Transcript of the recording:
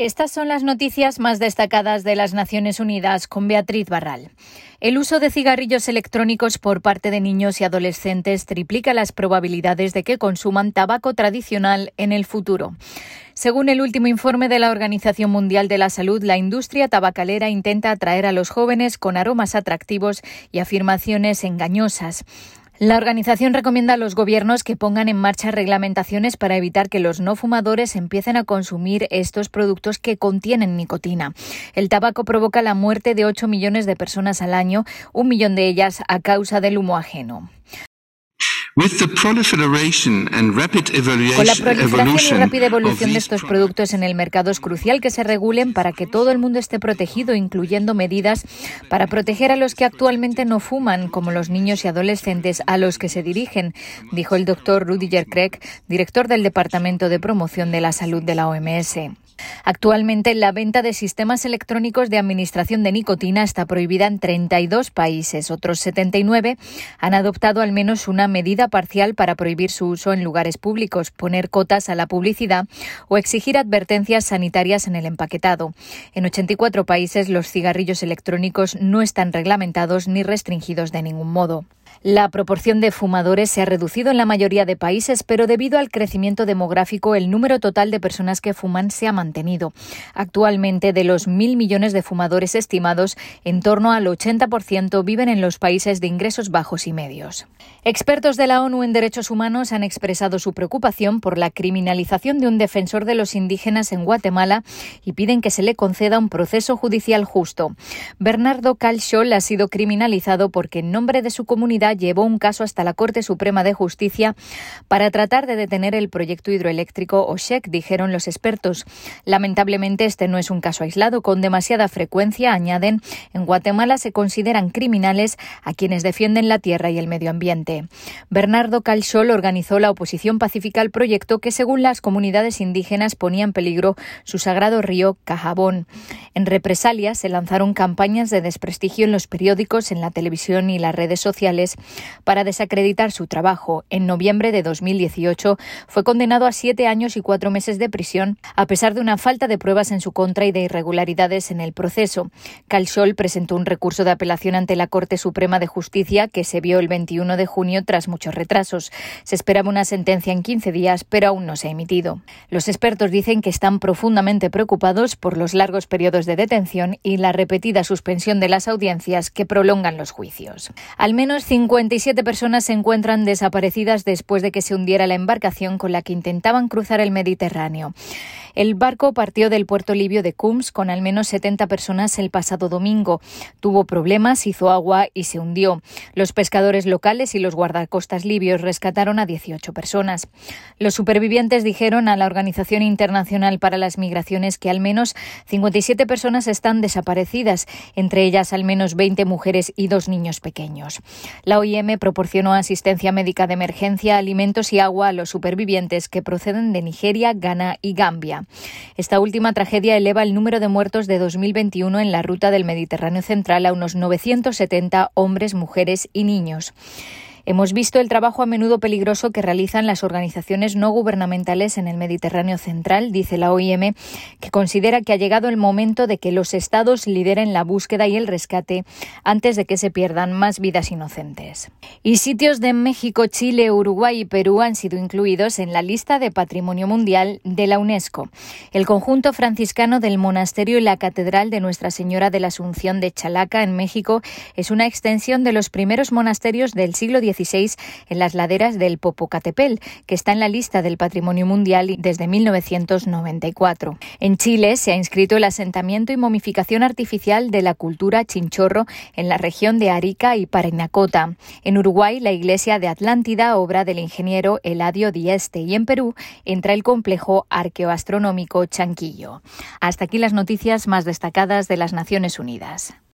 Estas son las noticias más destacadas de las Naciones Unidas con Beatriz Barral. El uso de cigarrillos electrónicos por parte de niños y adolescentes triplica las probabilidades de que consuman tabaco tradicional en el futuro. Según el último informe de la Organización Mundial de la Salud, la industria tabacalera intenta atraer a los jóvenes con aromas atractivos y afirmaciones engañosas. La organización recomienda a los gobiernos que pongan en marcha reglamentaciones para evitar que los no fumadores empiecen a consumir estos productos que contienen nicotina. El tabaco provoca la muerte de 8 millones de personas al año, un millón de ellas a causa del humo ajeno. Con la proliferación y rápida evolución de estos productos en el mercado es crucial que se regulen para que todo el mundo esté protegido, incluyendo medidas para proteger a los que actualmente no fuman, como los niños y adolescentes a los que se dirigen, dijo el doctor Rudiger Craig, director del Departamento de Promoción de la Salud de la OMS. Actualmente, la venta de sistemas electrónicos de administración de nicotina está prohibida en 32 países. Otros 79 han adoptado al menos una medida parcial para prohibir su uso en lugares públicos, poner cotas a la publicidad o exigir advertencias sanitarias en el empaquetado. En 84 países, los cigarrillos electrónicos no están reglamentados ni restringidos de ningún modo. La proporción de fumadores se ha reducido en la mayoría de países, pero debido al crecimiento demográfico, el número total de personas que fuman se ha mantenido. Actualmente, de los mil millones de fumadores estimados, en torno al 80% viven en los países de ingresos bajos y medios. Expertos de la ONU en derechos humanos han expresado su preocupación por la criminalización de un defensor de los indígenas en Guatemala y piden que se le conceda un proceso judicial justo. Bernardo Calchol ha sido criminalizado porque en nombre de su comunidad llevó un caso hasta la Corte Suprema de Justicia para tratar de detener el proyecto hidroeléctrico OSHEC, dijeron los expertos. Lamentablemente, este no es un caso aislado. Con demasiada frecuencia, añaden, en Guatemala se consideran criminales a quienes defienden la tierra y el medio ambiente. Bernardo Calchol organizó la oposición pacífica al proyecto que, según las comunidades indígenas, ponía en peligro su sagrado río Cajabón. En represalia, se lanzaron campañas de desprestigio en los periódicos, en la televisión y las redes sociales para desacreditar su trabajo. En noviembre de 2018 fue condenado a siete años y cuatro meses de prisión, a pesar de una falta de pruebas en su contra y de irregularidades en el proceso. Calchol presentó un recurso de apelación ante la Corte Suprema de Justicia que se vio el 21 de junio tras muchos retrasos. Se esperaba una sentencia en 15 días, pero aún no se ha emitido. Los expertos dicen que están profundamente preocupados por los largos periodos de detención y la repetida suspensión de las audiencias que prolongan los juicios. Al menos 57 personas se encuentran desaparecidas después de que se hundiera la embarcación con la que intentaban cruzar el Mediterráneo. El barco partió del puerto libio de Cums con al menos 70 personas el pasado domingo. Tuvo problemas, hizo agua y se hundió. Los pescadores locales y los guardacostas libios rescataron a 18 personas. Los supervivientes dijeron a la Organización Internacional para las Migraciones que al menos 57 personas están desaparecidas, entre ellas al menos 20 mujeres y dos niños pequeños. La OIM proporcionó asistencia médica de emergencia, alimentos y agua a los supervivientes que proceden de Nigeria, Ghana y Gambia. Esta última tragedia eleva el número de muertos de 2021 en la ruta del Mediterráneo central a unos 970 hombres, mujeres y niños. Hemos visto el trabajo a menudo peligroso que realizan las organizaciones no gubernamentales en el Mediterráneo central, dice la OIM, que considera que ha llegado el momento de que los estados lideren la búsqueda y el rescate antes de que se pierdan más vidas inocentes. Y sitios de México, Chile, Uruguay y Perú han sido incluidos en la lista de Patrimonio Mundial de la UNESCO. El conjunto franciscano del monasterio y la Catedral de Nuestra Señora de la Asunción de Chalaca, en México, es una extensión de los primeros monasterios del siglo XIX en las laderas del Popocatepel, que está en la lista del Patrimonio Mundial desde 1994. En Chile se ha inscrito el asentamiento y momificación artificial de la cultura chinchorro en la región de Arica y Parinacota. En Uruguay, la iglesia de Atlántida, obra del ingeniero Eladio Dieste, y en Perú entra el complejo arqueoastronómico Chanquillo. Hasta aquí las noticias más destacadas de las Naciones Unidas.